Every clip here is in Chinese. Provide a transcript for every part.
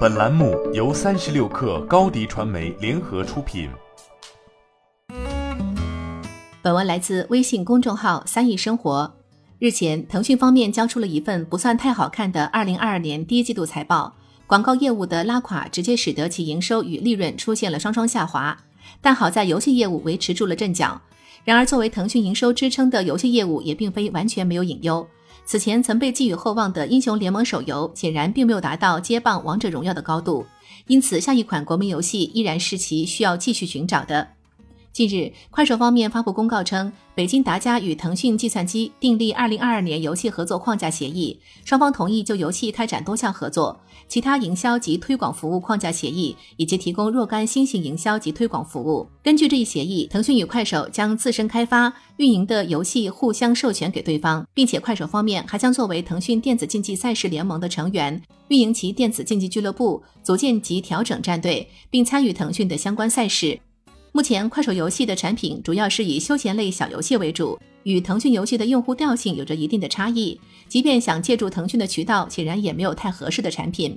本栏目由三十六氪高低传媒联合出品。本文来自微信公众号“三亿生活”。日前，腾讯方面交出了一份不算太好看的二零二二年第一季度财报，广告业务的拉垮直接使得其营收与利润出现了双双下滑。但好在游戏业务维持住了阵脚。然而，作为腾讯营收支撑的游戏业务也并非完全没有隐忧。此前曾被寄予厚望的英雄联盟手游，显然并没有达到接棒王者荣耀的高度，因此下一款国民游戏依然是其需要继续寻找的。近日，快手方面发布公告称，北京达嘉与腾讯计算机订立二零二二年游戏合作框架协议，双方同意就游戏开展多项合作，其他营销及推广服务框架协议，以及提供若干新型营销及推广服务。根据这一协议，腾讯与快手将自身开发、运营的游戏互相授权给对方，并且快手方面还将作为腾讯电子竞技赛事联盟的成员，运营其电子竞技俱乐部，组建及调整战队，并参与腾讯的相关赛事。目前，快手游戏的产品主要是以休闲类小游戏为主，与腾讯游戏的用户调性有着一定的差异。即便想借助腾讯的渠道，显然也没有太合适的产品。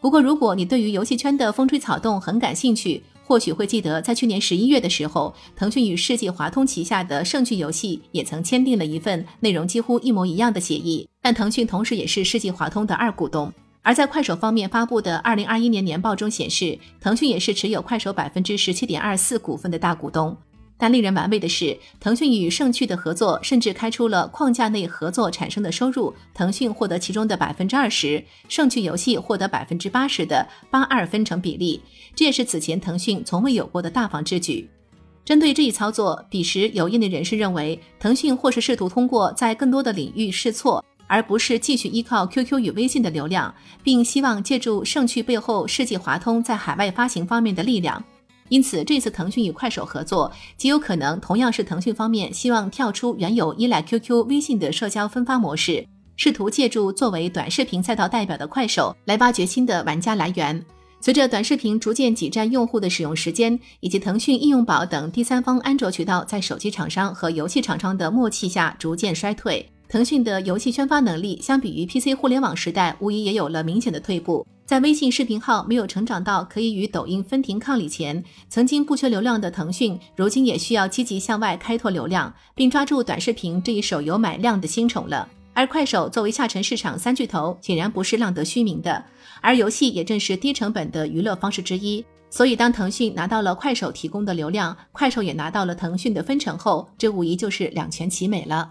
不过，如果你对于游戏圈的风吹草动很感兴趣，或许会记得，在去年十一月的时候，腾讯与世纪华通旗下的盛趣游戏也曾签订了一份内容几乎一模一样的协议。但腾讯同时也是世纪华通的二股东。而在快手方面发布的二零二一年年报中显示，腾讯也是持有快手百分之十七点二四股份的大股东。但令人玩味的是，腾讯与盛趣的合作甚至开出了框架内合作产生的收入，腾讯获得其中的百分之二十，盛趣游戏获得百分之八十的八二分成比例，这也是此前腾讯从未有过的大方之举。针对这一操作，彼时有业内人士认为，腾讯或是试图通过在更多的领域试错。而不是继续依靠 QQ 与微信的流量，并希望借助盛趣背后世纪华通在海外发行方面的力量。因此，这次腾讯与快手合作，极有可能同样是腾讯方面希望跳出原有依赖 QQ、微信的社交分发模式，试图借助作为短视频赛道代表的快手来挖掘新的玩家来源。随着短视频逐渐挤占用户的使用时间，以及腾讯应用宝等第三方安卓渠道在手机厂商和游戏厂商的默契下逐渐衰退。腾讯的游戏宣发能力相比于 PC 互联网时代，无疑也有了明显的退步。在微信视频号没有成长到可以与抖音分庭抗礼前，曾经不缺流量的腾讯，如今也需要积极向外开拓流量，并抓住短视频这一手游买量的新宠了。而快手作为下沉市场三巨头，显然不是浪得虚名的。而游戏也正是低成本的娱乐方式之一，所以当腾讯拿到了快手提供的流量，快手也拿到了腾讯的分成后，这无疑就是两全其美了。